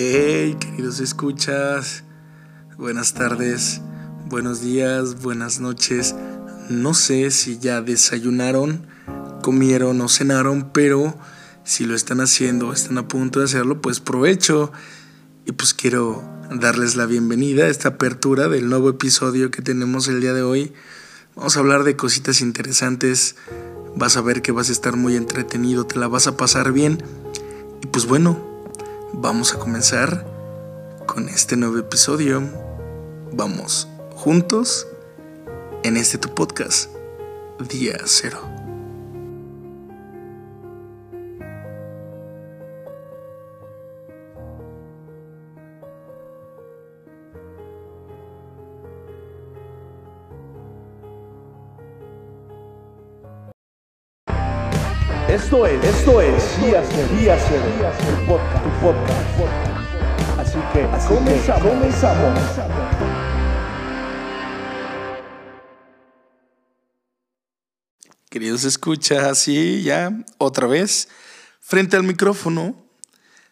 Hey, queridos escuchas, buenas tardes, buenos días, buenas noches. No sé si ya desayunaron, comieron o cenaron, pero si lo están haciendo están a punto de hacerlo, pues provecho. Y pues quiero darles la bienvenida a esta apertura del nuevo episodio que tenemos el día de hoy. Vamos a hablar de cositas interesantes. Vas a ver que vas a estar muy entretenido, te la vas a pasar bien. Y pues bueno, vamos a comenzar con este nuevo episodio. Vamos juntos en este tu podcast, Día Cero. Esto es, esto es Día Cero, el podcast, tu podcast. Así que, así comenzamos. Que comenzamos. Queridos escuchas, sí, ya otra vez frente al micrófono,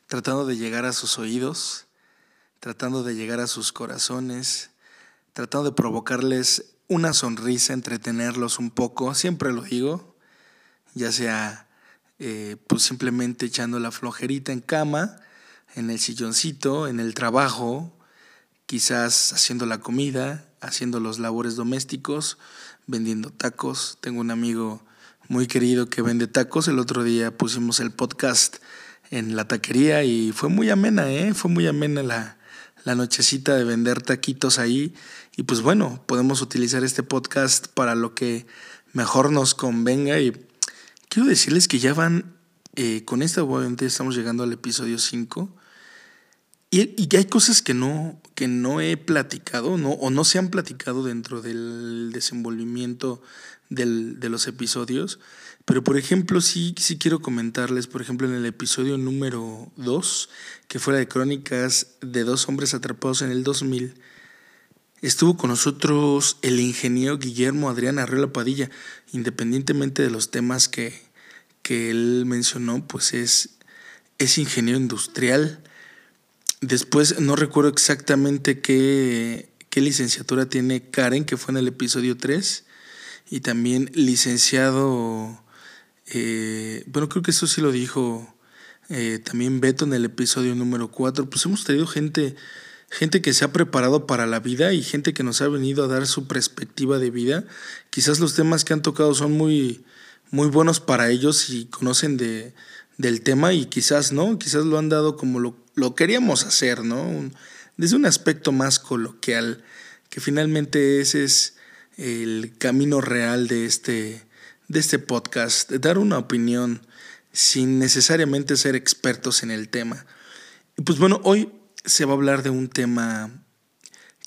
tratando de llegar a sus oídos, tratando de llegar a sus corazones, tratando de provocarles una sonrisa, entretenerlos un poco, siempre lo digo, ya sea eh, pues simplemente echando la flojerita en cama, en el silloncito, en el trabajo, quizás haciendo la comida, haciendo los labores domésticos, vendiendo tacos. Tengo un amigo muy querido que vende tacos. El otro día pusimos el podcast en la taquería y fue muy amena, ¿eh? Fue muy amena la, la nochecita de vender taquitos ahí. Y pues bueno, podemos utilizar este podcast para lo que mejor nos convenga y Quiero decirles que ya van, eh, con esta obviamente estamos llegando al episodio 5 y, y, hay cosas que no, que no he platicado no, o no se han platicado dentro del desenvolvimiento del, de los episodios. Pero por ejemplo, sí, sí quiero comentarles, por ejemplo, en el episodio número 2, que fue la de crónicas de dos hombres atrapados en el 2000, estuvo con nosotros el ingeniero Guillermo Adrián Arreola Padilla, independientemente de los temas que, que él mencionó, pues es, es ingeniero industrial. Después no recuerdo exactamente qué, qué licenciatura tiene Karen, que fue en el episodio 3, y también licenciado, eh, bueno, creo que eso sí lo dijo eh, también Beto en el episodio número 4, pues hemos tenido gente, gente que se ha preparado para la vida y gente que nos ha venido a dar su perspectiva de vida. Quizás los temas que han tocado son muy, muy buenos para ellos y conocen de, del tema y quizás no, quizás lo han dado como lo, lo queríamos hacer, ¿no? desde un aspecto más coloquial, que finalmente ese es el camino real de este, de este podcast, de dar una opinión sin necesariamente ser expertos en el tema. Y pues bueno, hoy se va a hablar de un tema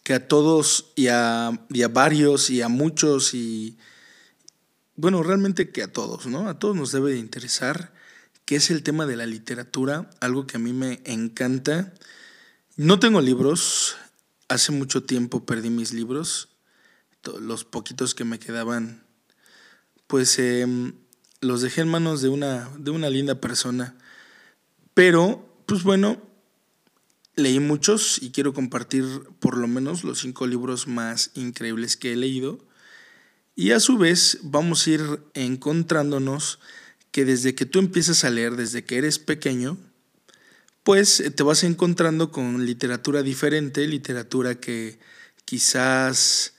que a todos y a, y a varios y a muchos y bueno, realmente que a todos, ¿no? A todos nos debe de interesar, que es el tema de la literatura, algo que a mí me encanta. No tengo libros, hace mucho tiempo perdí mis libros, los poquitos que me quedaban, pues em, los dejé en manos de una, de una linda persona. Pero, pues bueno, leí muchos y quiero compartir por lo menos los cinco libros más increíbles que he leído y a su vez vamos a ir encontrándonos que desde que tú empiezas a leer, desde que eres pequeño, pues eh, te vas encontrando con literatura diferente, literatura que quizás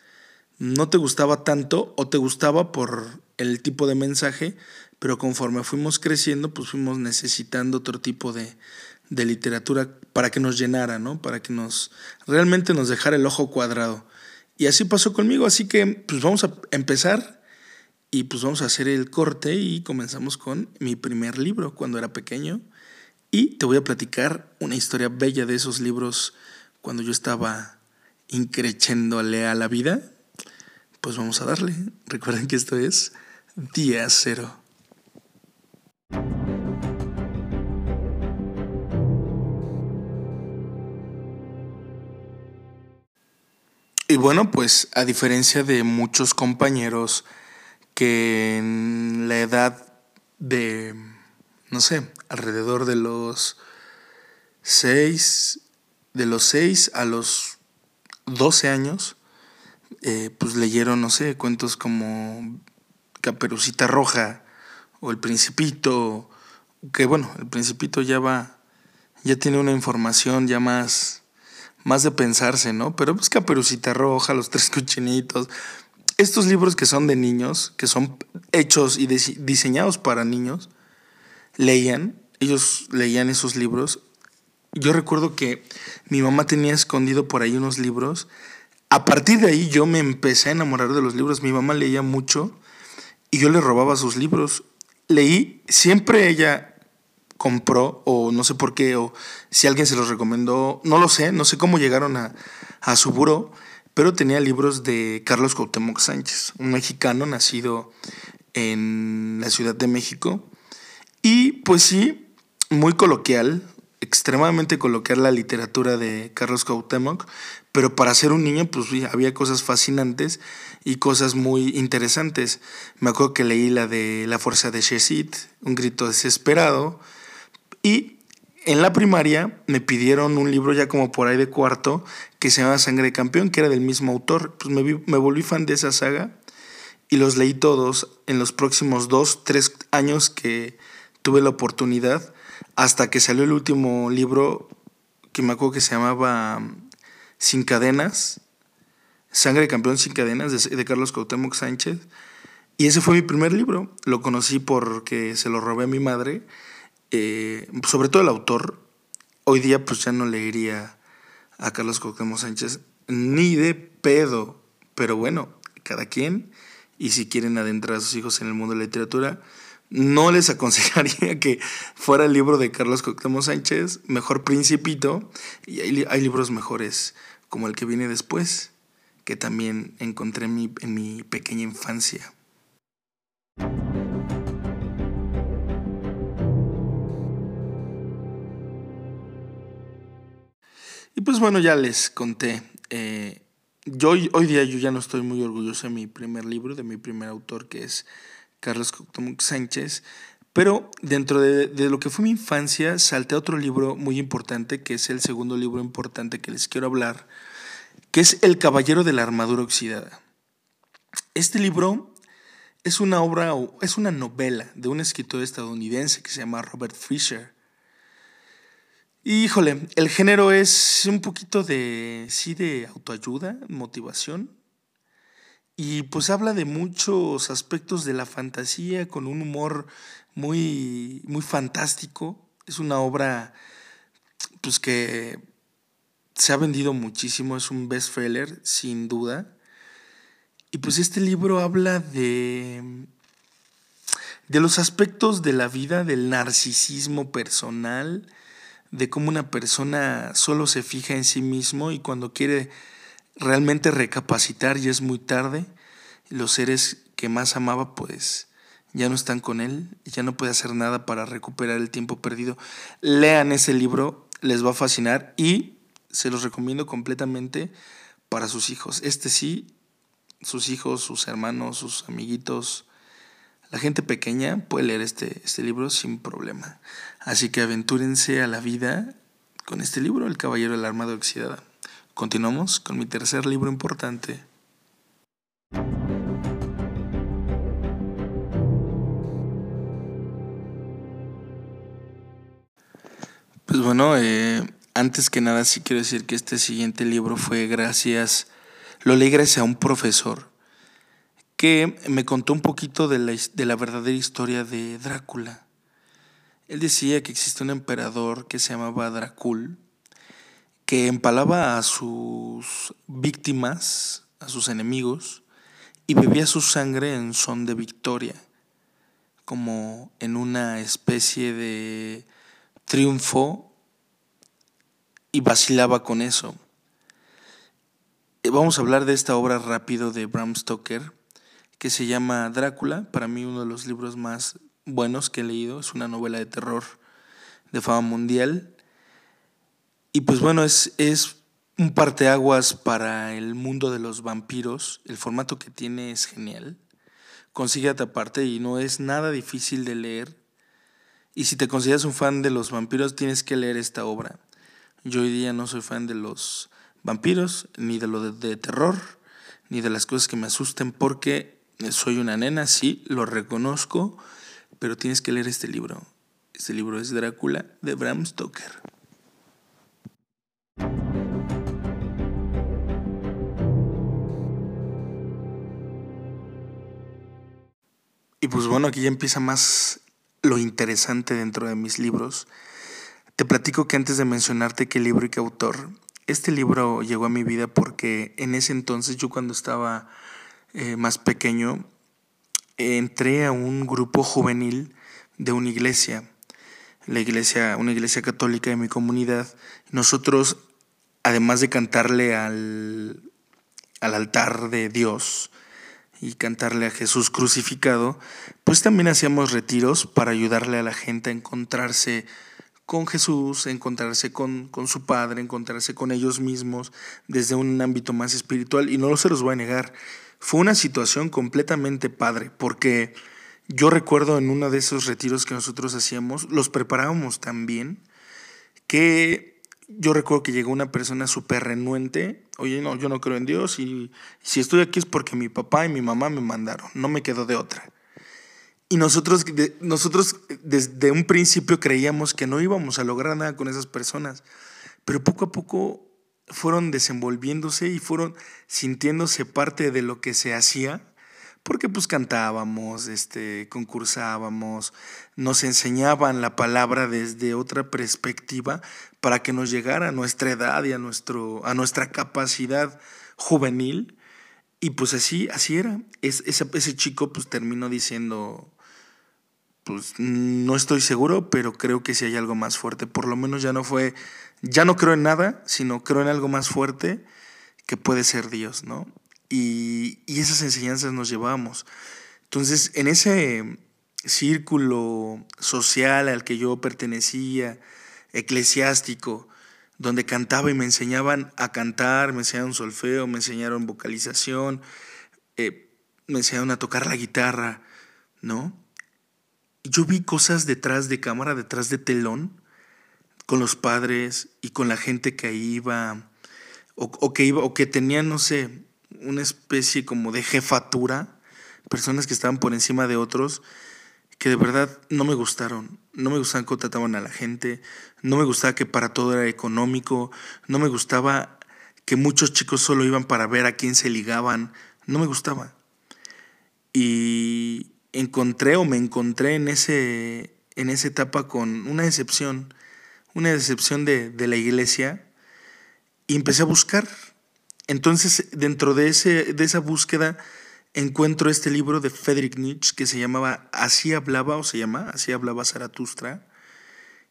no te gustaba tanto o te gustaba por el tipo de mensaje, pero conforme fuimos creciendo, pues fuimos necesitando otro tipo de, de literatura para que nos llenara, ¿no? Para que nos realmente nos dejara el ojo cuadrado. Y así pasó conmigo, así que pues vamos a empezar y pues vamos a hacer el corte y comenzamos con mi primer libro cuando era pequeño. Y te voy a platicar una historia bella de esos libros cuando yo estaba increchéndole a la vida. Pues vamos a darle. Recuerden que esto es Día Cero. Y bueno, pues a diferencia de muchos compañeros que en la edad de, no sé, alrededor de los 6, de los 6 a los 12 años, eh, pues leyeron, no sé, cuentos como Caperucita Roja o El Principito, que bueno, El Principito ya va, ya tiene una información ya más, más de pensarse, ¿no? Pero pues Caperucita Roja, Los Tres Cuchinitos, estos libros que son de niños, que son hechos y diseñados para niños, leían, ellos leían esos libros. Yo recuerdo que mi mamá tenía escondido por ahí unos libros. A partir de ahí yo me empecé a enamorar de los libros. Mi mamá leía mucho y yo le robaba sus libros. Leí, siempre ella compró, o no sé por qué, o si alguien se los recomendó, no lo sé, no sé cómo llegaron a, a su buró pero tenía libros de Carlos Cuauhtémoc Sánchez, un mexicano nacido en la Ciudad de México. Y pues sí, muy coloquial, extremadamente coloquial la literatura de Carlos Cuauhtémoc, pero para ser un niño pues había cosas fascinantes y cosas muy interesantes. Me acuerdo que leí la de La Fuerza de Shesit, Un grito desesperado, y en la primaria me pidieron un libro ya como por ahí de cuarto que se llama Sangre de Campeón, que era del mismo autor. Pues me, me volví fan de esa saga y los leí todos en los próximos dos, tres años que tuve la oportunidad, hasta que salió el último libro que me acuerdo que se llamaba Sin Cadenas, Sangre de Campeón Sin Cadenas, de, de Carlos Cuauhtémoc Sánchez. Y ese fue mi primer libro. Lo conocí porque se lo robé a mi madre eh, sobre todo el autor, hoy día pues ya no leería a Carlos Cuauhtémoc Sánchez ni de pedo, pero bueno, cada quien, y si quieren adentrar a sus hijos en el mundo de la literatura, no les aconsejaría que fuera el libro de Carlos Cuauhtémoc Sánchez, mejor Principito, y hay, hay libros mejores como el que viene después, que también encontré en mi, en mi pequeña infancia. Y pues bueno, ya les conté. Eh, yo hoy, día yo ya no estoy muy orgulloso de mi primer libro, de mi primer autor, que es Carlos Cuauhtémoc Sánchez. Pero dentro de, de, lo que fue mi infancia, salté a otro libro muy importante, que es el segundo libro importante que les quiero hablar, que es El Caballero de la Armadura Oxidada. Este libro es una obra, es una novela de un escritor estadounidense que se llama Robert Fisher. Híjole, el género es un poquito de, sí, de autoayuda, motivación. Y pues habla de muchos aspectos de la fantasía con un humor muy, muy fantástico. Es una obra pues que se ha vendido muchísimo, es un bestseller sin duda. Y pues este libro habla de de los aspectos de la vida del narcisismo personal, de cómo una persona solo se fija en sí mismo y cuando quiere realmente recapacitar ya es muy tarde, los seres que más amaba pues ya no están con él, ya no puede hacer nada para recuperar el tiempo perdido. Lean ese libro, les va a fascinar y se los recomiendo completamente para sus hijos. Este sí, sus hijos, sus hermanos, sus amiguitos, la gente pequeña puede leer este, este libro sin problema. Así que aventúrense a la vida con este libro, El Caballero de la Armada Oxidada. Continuamos con mi tercer libro importante. Pues bueno, eh, antes que nada sí quiero decir que este siguiente libro fue gracias, lo leí gracias a un profesor que me contó un poquito de la, de la verdadera historia de Drácula. Él decía que existe un emperador que se llamaba Drácul, que empalaba a sus víctimas, a sus enemigos, y bebía su sangre en son de victoria, como en una especie de triunfo, y vacilaba con eso. Vamos a hablar de esta obra rápido de Bram Stoker, que se llama Drácula, para mí uno de los libros más buenos que he leído, es una novela de terror de fama mundial. Y pues bueno, es, es un parteaguas para el mundo de los vampiros, el formato que tiene es genial, consigue atraparte y no es nada difícil de leer. Y si te consideras un fan de los vampiros, tienes que leer esta obra. Yo hoy día no soy fan de los vampiros, ni de lo de, terror, ni de las cosas que me asusten, porque soy una nena, sí, lo reconozco, pero tienes que leer este libro. Este libro es Drácula de Bram Stoker. Y pues bueno, aquí ya empieza más lo interesante dentro de mis libros. Te platico que antes de mencionarte qué libro y qué autor, este libro llegó a mi vida porque en ese entonces, yo cuando estaba eh, más pequeño, entré a un grupo juvenil de una iglesia, la iglesia, una iglesia católica de mi comunidad. Nosotros, además de cantarle al, al altar de Dios, y cantarle a Jesús crucificado, pues también hacíamos retiros para ayudarle a la gente a encontrarse con Jesús, encontrarse con, con, su Padre, encontrarse con ellos mismos desde un ámbito más espiritual. Y no se los voy a negar, fue una situación completamente padre, porque yo recuerdo en uno de esos retiros que nosotros hacíamos, los preparábamos tan bien que yo recuerdo que llegó una persona súper renuente, oye, no, yo no creo en Dios y si estoy aquí es porque mi papá y mi mamá me mandaron, no me quedo de otra. Y nosotros, nosotros desde un principio creíamos que no íbamos a lograr nada con esas personas, pero poco a poco fueron desenvolviéndose y fueron sintiéndose parte de lo que se hacía porque pues cantábamos, este, concursábamos, nos enseñaban la palabra desde otra perspectiva para que nos llegara a nuestra edad y a, nuestro, a nuestra capacidad juvenil. Y pues así, así era. ese, ese chico pues terminó diciendo, pues no estoy seguro, pero creo que sí hay algo más fuerte. Por lo menos ya no fue, ya no creo en nada, sino creo en algo más fuerte que puede ser Dios, ¿no? y, esas enseñanzas nos llevamos. Entonces, en ese círculo social al que yo pertenecía, eclesiástico, donde cantaba y me enseñaban a cantar, me enseñaron solfeo, me enseñaron vocalización, eh, me enseñaron a tocar la guitarra, ¿no? Yo vi cosas detrás de cámara, detrás de telón, con los padres y con la gente que ahí iba, o, que iba, o que tenía, no sé, una especie como de jefatura, personas que estaban por encima de otros, que de verdad no me gustaron. No me gustaban cómo trataban a la gente, no me gustaba que para todo era económico, no me gustaba que muchos chicos solo iban para ver a quién se ligaban, no me gustaba. Y encontré o me encontré en, ese, en esa etapa con una decepción, una decepción de, de la iglesia, y empecé a buscar. Entonces, dentro de, ese, de esa búsqueda, encuentro este libro de Friedrich Nietzsche que se llamaba Así hablaba, o se llama Así hablaba Zaratustra,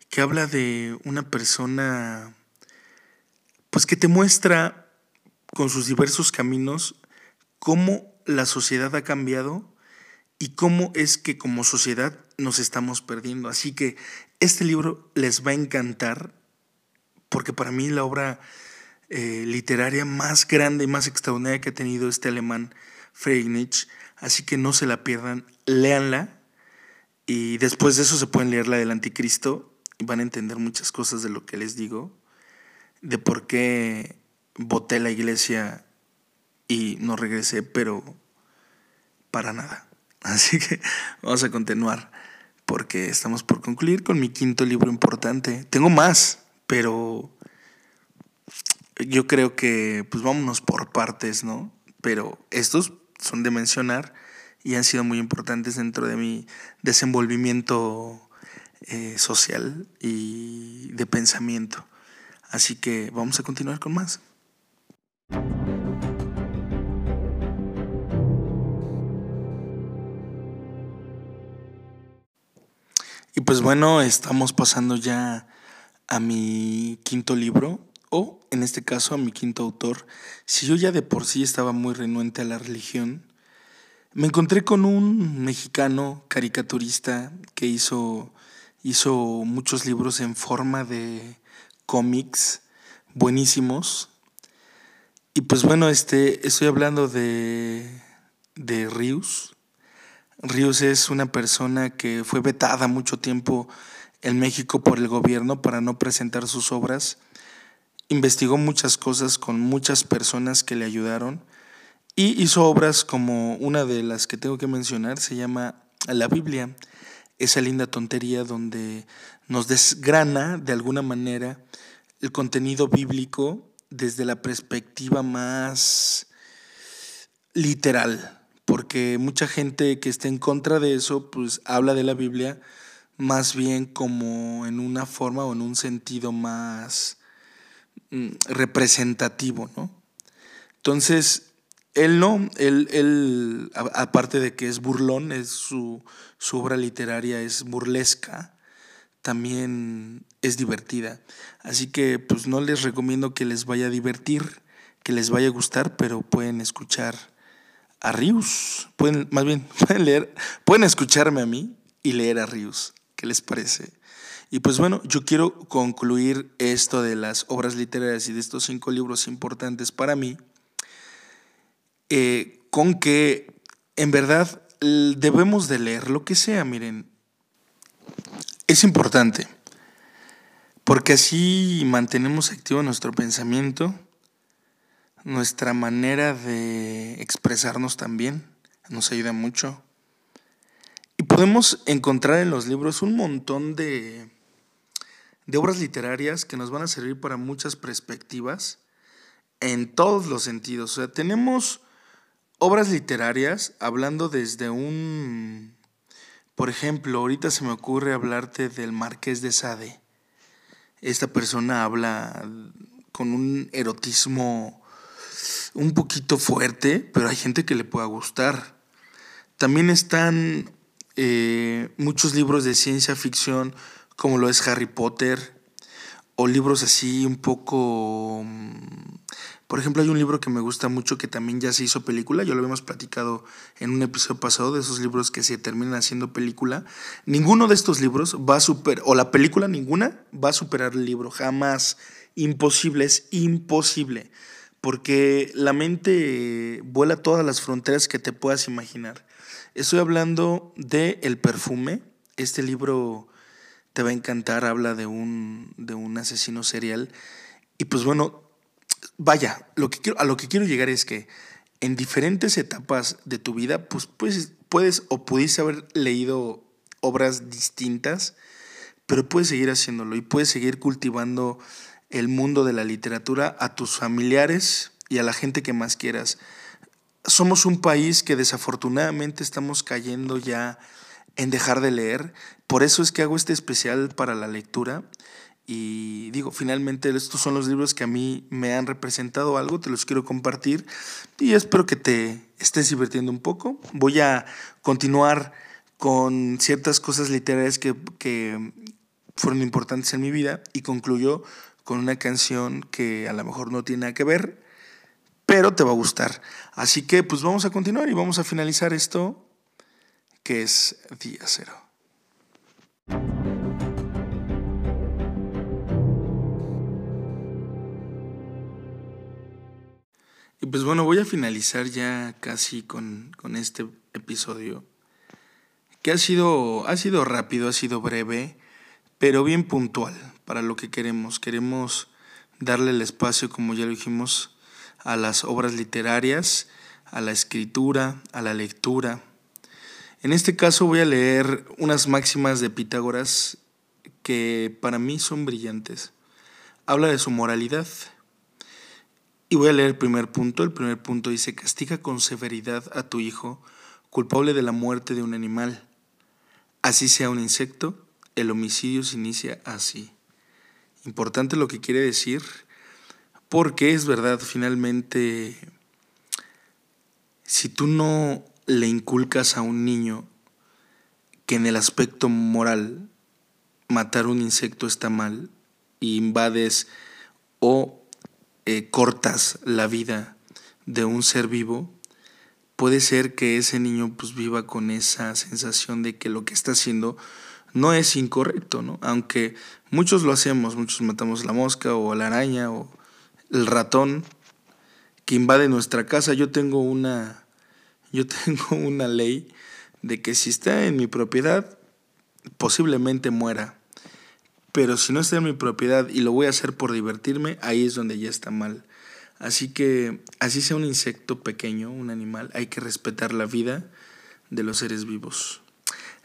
que habla de una persona, pues que te muestra con sus diversos caminos cómo la sociedad ha cambiado y cómo es que como sociedad nos estamos perdiendo. Así que este libro les va a encantar porque para mí la obra eh, literaria más grande y más extraordinaria que ha tenido este alemán Friedrich Nietzsche. Así que no se la pierdan, léanla y después de eso se pueden leer la del Anticristo y van a entender muchas cosas de lo que les digo, de por qué voté la iglesia y no regresé, pero para nada. Así que vamos a continuar porque estamos por concluir con mi quinto libro importante. Tengo más, pero yo creo que pues vámonos por partes, ¿no? Pero estos son de mencionar y han sido muy importantes dentro de mi desenvolvimiento eh, social y de pensamiento. Así que vamos a continuar con más. Y pues bueno, estamos pasando ya a mi quinto libro, o, en este caso, a mi quinto autor, si yo ya de por sí estaba muy renuente a la religión, me encontré con un mexicano caricaturista que hizo, hizo muchos libros en forma de cómics buenísimos. Y pues bueno, este, estoy hablando de, de Rius. Rius es una persona que fue vetada mucho tiempo en México por el gobierno para no presentar sus obras. Investigó muchas cosas con muchas personas que le ayudaron y hizo obras como una de las que tengo que mencionar, se llama La Biblia, esa linda tontería donde nos desgrana de alguna manera el contenido bíblico desde la perspectiva más literal, porque mucha gente que está en contra de eso, pues habla de la Biblia más bien como en una forma o en un sentido más mm, representativo, ¿no? Entonces, él no, él, él, aparte de que es burlón, es su, su obra literaria es burlesca, también es divertida. Así que pues no les recomiendo que les vaya a divertir, que les vaya a gustar, pero pueden escuchar a Rius, pueden, más bien, pueden leer, pueden escucharme a mí y leer a Rius. ¿Qué les parece? Y pues bueno, yo quiero concluir esto de las obras literarias y de estos cinco libros importantes para mí, eh, con que en verdad debemos de leer lo que sea, miren, es importante, porque así mantenemos activo nuestro pensamiento, nuestra manera de expresarnos también, nos ayuda mucho. Y podemos encontrar en los libros un montón de, de obras literarias que nos van a servir para muchas perspectivas en todos los sentidos. O sea, tenemos obras literarias hablando desde un, por ejemplo, ahorita se me ocurre hablarte del Marqués de Sade. Esta persona habla con un erotismo un poquito fuerte, pero hay gente que le pueda gustar. También están eh, muchos libros de ciencia ficción, como lo es Harry Potter, o libros así un poco... Mm, por ejemplo, hay un libro que me gusta mucho que también ya se hizo película, yo lo habíamos platicado en un episodio pasado de esos libros que se terminan haciendo película. Ninguno de estos libros va a superar, o la película ninguna va a superar el libro, jamás. Imposible, es imposible, porque la mente vuela todas las fronteras que te puedas imaginar. Estoy hablando de El perfume. Este libro te va a encantar, habla de un, de un asesino serial. Y pues bueno, vaya, lo que quiero, a lo que quiero llegar es que en diferentes etapas de tu vida, pues, pues puedes o pudiste haber leído obras distintas, pero puedes seguir haciéndolo y puedes seguir cultivando el mundo de la literatura a tus familiares y a la gente que más quieras somos un país que desafortunadamente estamos cayendo ya en dejar de leer. Por eso es que hago este especial para la lectura. Y digo, finalmente estos son los libros que a mí me han representado algo, te los quiero compartir y espero que te estés divirtiendo un poco. Voy a continuar con ciertas cosas literarias que, que fueron importantes en mi vida y concluyo con una canción que a lo mejor no tiene nada que ver, pero te va a gustar. Así que pues vamos a continuar y vamos a finalizar esto que es día cero. Y pues bueno, voy a finalizar ya casi con, con este episodio, que ha sido, ha sido rápido, ha sido breve, pero bien puntual para lo que queremos. Queremos darle el espacio, como ya lo dijimos, a las obras literarias, a la escritura, a la lectura. En este caso voy a leer unas máximas de Pitágoras que para mí son brillantes. Habla de su moralidad. Y voy a leer el primer punto. El primer punto dice, castiga con severidad a tu hijo, culpable de la muerte de un animal. Así sea un insecto, el homicidio se inicia así. Importante lo que quiere decir porque es verdad, finalmente, si tú no le inculcas a un niño que en el aspecto moral matar un insecto está mal, y invades o eh, cortas la vida de un ser vivo, puede ser que ese niño pues viva con esa sensación de que lo que está haciendo no es incorrecto, ¿no? Aunque muchos lo hacemos, muchos matamos la mosca o la araña o el ratón que invade nuestra casa. Yo tengo una, yo tengo una ley de que si está en mi propiedad, posiblemente muera. pero si no está en mi propiedad y lo voy a hacer por divertirme, ahí es donde ya está mal. Así que, así sea un insecto pequeño, un animal, hay que respetar la vida de los seres vivos.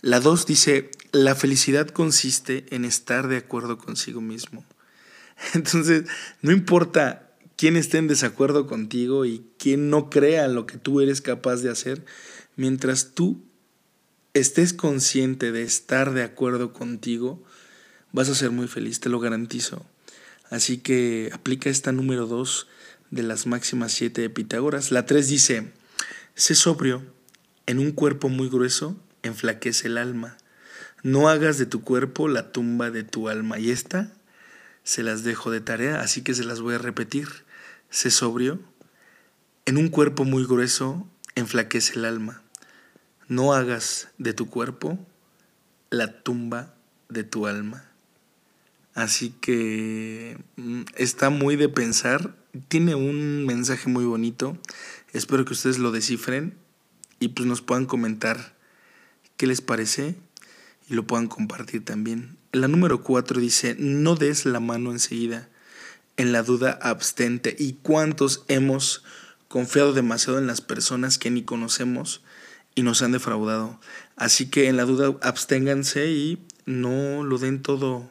La 2 dice, la felicidad consiste en estar de acuerdo consigo mismo. Entonces, no importa quién esté en desacuerdo contigo y quién no crea lo que tú eres capaz de hacer, mientras tú estés consciente de estar de acuerdo contigo, vas a ser muy feliz, te lo garantizo. Así que aplica esta número 2 de las máximas 7 de Pitágoras. La 3 dice, sé sobrio, en un cuerpo muy grueso enflaquece el alma. No hagas de tu cuerpo la tumba de tu alma. Y esta se las dejo de tarea, así que se las voy a repetir. Sé sobrio, en un cuerpo muy grueso enflaquece el alma. No hagas de tu cuerpo la tumba de tu alma. Así que mm, está muy de pensar, tiene un mensaje muy bonito, espero que ustedes lo descifren y pues nos puedan comentar qué les parece y lo puedan compartir también. La número cuatro dice, no des la mano enseguida, en la duda abstente. ¿Y cuántos hemos confiado demasiado en las personas que ni conocemos y nos han defraudado? Así que en la duda absténganse y no lo den todo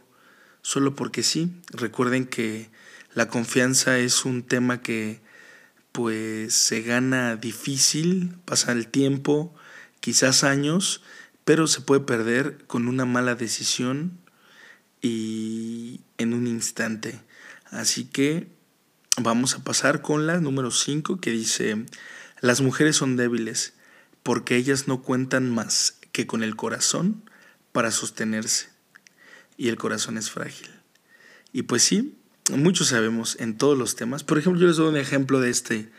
solo porque sí. Recuerden que la confianza es un tema que pues se gana difícil, pasa el tiempo, quizás años, pero se puede perder con una mala decisión y en un instante. Así que vamos a pasar con la número 5 que dice, las mujeres son débiles porque ellas no cuentan más que con el corazón para sostenerse y el corazón es frágil. Y pues sí, muchos sabemos en todos los temas. Por ejemplo, yo les doy un ejemplo de este,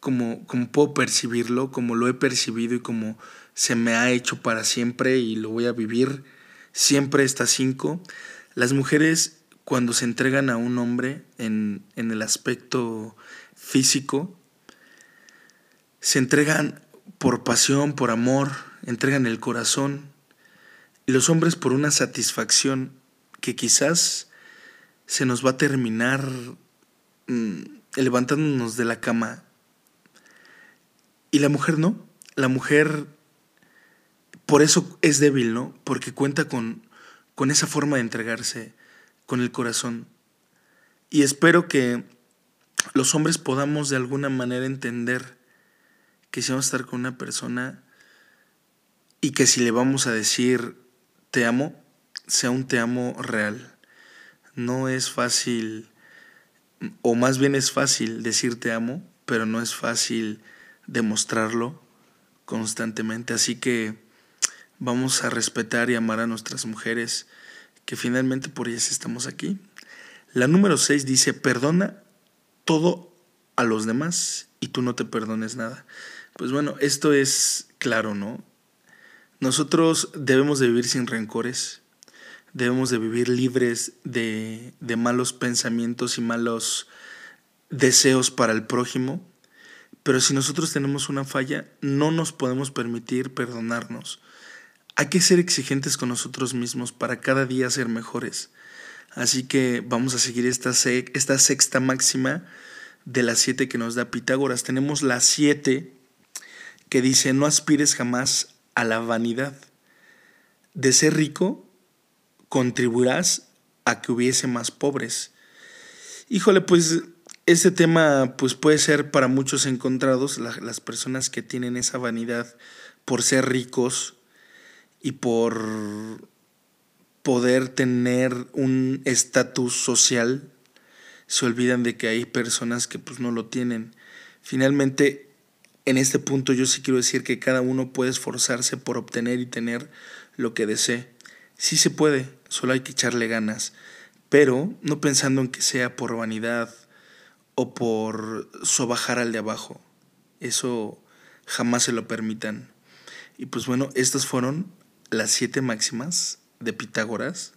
como, como puedo percibirlo, como lo he percibido y como se me ha hecho para siempre y lo voy a vivir siempre estas cinco. Las mujeres cuando se entregan a un hombre en, en el aspecto físico, se entregan por pasión, por amor, entregan el corazón, y los hombres por una satisfacción que quizás se nos va a terminar mm, levantándonos de la cama. Y la mujer no. La mujer por eso es débil, ¿no? Porque cuenta con, con esa forma de entregarse, con el corazón. Y espero que los hombres podamos de alguna manera entender que si vamos a estar con una persona y que si le vamos a decir te amo, sea un te amo real no es fácil, o más bien es fácil decir te amo, pero no es fácil demostrarlo constantemente. Así que vamos a respetar y amar a nuestras mujeres, que finalmente por ellas estamos aquí. La número 6 dice, perdona todo a los demás y tú no te perdones nada. Pues bueno, esto es claro, ¿no? Nosotros debemos de vivir sin rencores, debemos de vivir libres de, de malos pensamientos y malos deseos para el prójimo, pero si nosotros tenemos una falla, no nos podemos permitir perdonarnos. Hay que ser exigentes con nosotros mismos para cada día ser mejores. Así que vamos a seguir esta, esta sexta máxima de las siete que nos da Pitágoras. Tenemos la siete que dice, no aspires jamás a la vanidad. De ser rico, contribuirás a que hubiese más pobres. Híjole, pues este tema pues puede ser para muchos encontrados, las personas que tienen esa vanidad por ser ricos y por poder tener un estatus social, se olvidan de que hay personas que pues no lo tienen. Finalmente, en este punto yo sí quiero decir que cada uno puede esforzarse por obtener y tener lo que desee. Sí se puede, solo hay que echarle ganas, pero no pensando en que sea por vanidad o por sobajar al de abajo. Eso jamás se lo permitan. Y pues bueno, estas fueron las siete máximas de Pitágoras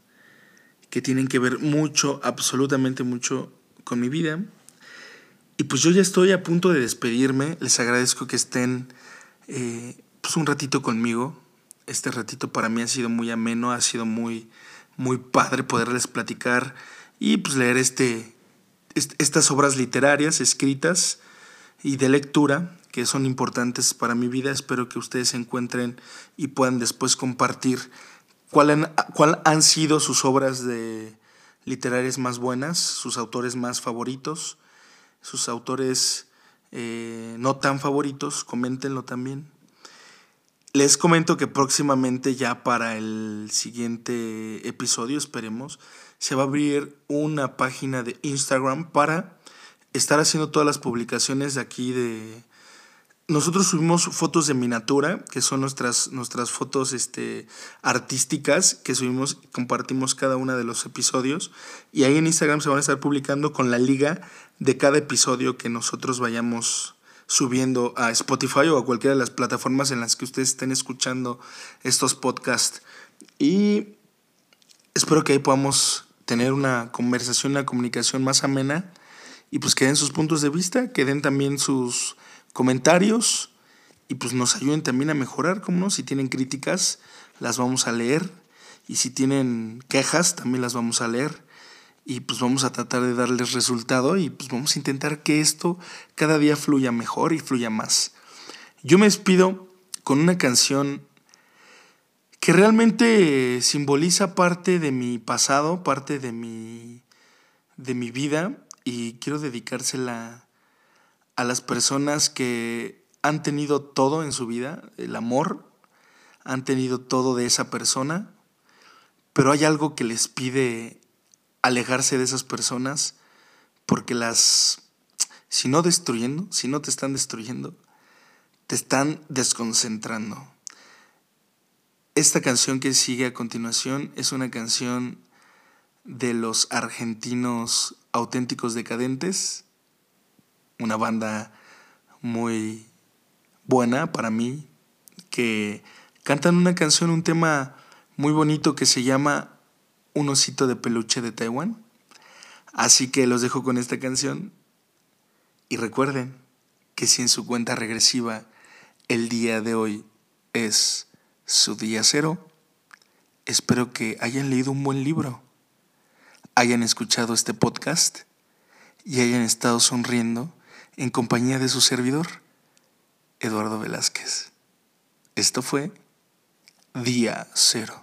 que tienen que ver mucho, absolutamente mucho con mi vida. Y pues yo ya estoy a punto de despedirme. Les agradezco que estén eh, pues un ratito conmigo este ratito para mí ha sido muy ameno, ha sido muy muy padre poderles platicar y pues leer este, estas obras literarias escritas y de lectura que son importantes para mi vida. Espero que ustedes se encuentren y puedan después compartir cuáles cuál han sido sus obras de literarias más buenas, sus autores más favoritos, sus autores eh, no tan favoritos, coméntenlo también. Les comento que próximamente ya para el siguiente episodio, esperemos, se va a abrir una página de Instagram para estar haciendo todas las publicaciones de aquí de... Nosotros subimos fotos de miniatura, que son nuestras, nuestras fotos este, artísticas que subimos compartimos cada uno de los episodios. Y ahí en Instagram se van a estar publicando con la liga de cada episodio que nosotros vayamos subiendo a Spotify o a cualquiera de las plataformas en las que ustedes estén escuchando estos podcasts. Y espero que ahí podamos tener una conversación, una comunicación más amena y pues que den sus puntos de vista, que den también sus comentarios y pues nos ayuden también a mejorar, como no, si tienen críticas las vamos a leer. Y si tienen quejas también las vamos a leer. Y pues vamos a tratar de darles resultado y pues vamos a intentar que esto cada día fluya mejor y fluya más. Yo me despido con una canción que realmente simboliza parte de mi pasado, parte de mi, de mi vida y quiero dedicársela a las personas que han tenido todo en su vida, el amor, han tenido todo de esa persona, pero hay algo que les pide alejarse de esas personas porque las, si no destruyendo, si no te están destruyendo, te están desconcentrando. Esta canción que sigue a continuación es una canción de los argentinos auténticos decadentes, una banda muy buena para mí, que cantan una canción, un tema muy bonito que se llama un osito de peluche de Taiwán. Así que los dejo con esta canción y recuerden que si en su cuenta regresiva el día de hoy es su día cero, espero que hayan leído un buen libro, hayan escuchado este podcast y hayan estado sonriendo en compañía de su servidor, Eduardo Velázquez. Esto fue Día Cero.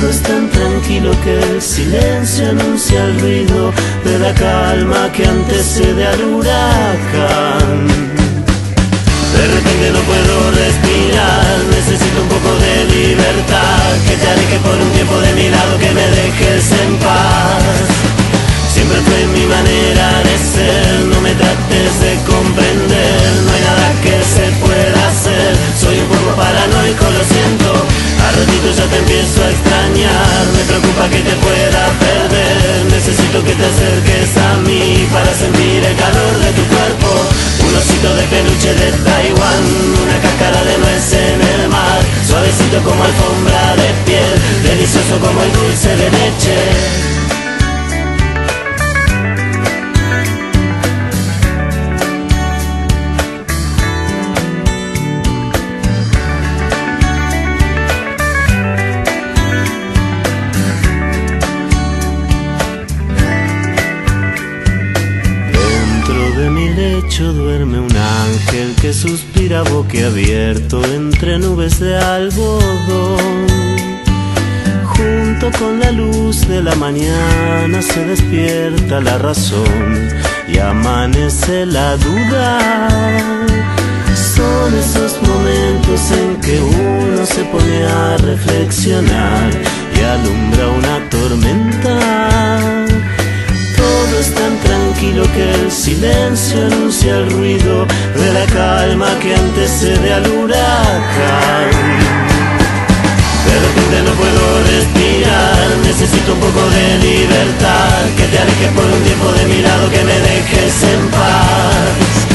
todo es tan tranquilo que el silencio anuncia el ruido de la calma que antecede al huracán. De repente no puedo respirar, necesito un poco de libertad, que te aleje por un tiempo de mi lado, que me dejes en paz. Siempre fue mi manera alfombra de piel Delicioso como el dulce de leche duerme un ángel que suspira boquiabierto entre nubes de algodón. Con la luz de la mañana se despierta la razón y amanece la duda. Son esos momentos en que uno se pone reflexionar y alumbra una tormenta. Todo es tan tranquilo que el silencio anuncia el ruido de la calma que antecede al huracán. De repente no puedo respirar, necesito un poco de libertad, que te alejes por un tiempo de mi lado, que me dejes en paz.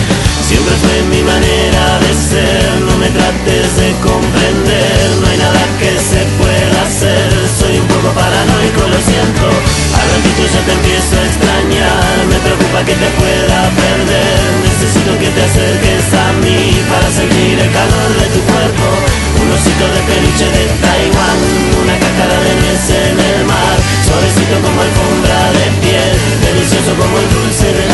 Siempre fue mi manera de ser, no me trates de comprender, no hay nada que se pueda hacer, soy un poco paranoico, lo siento, al ratito ya te empiezo a extrañar, me preocupa que te pueda perder, necesito que te acerques a mí para sentir el calor de tu cuerpo, osito de peluche de Taiwán, una cáscara de nuez en el mar, suavecito como alfombra de piel, delicioso como el dulce de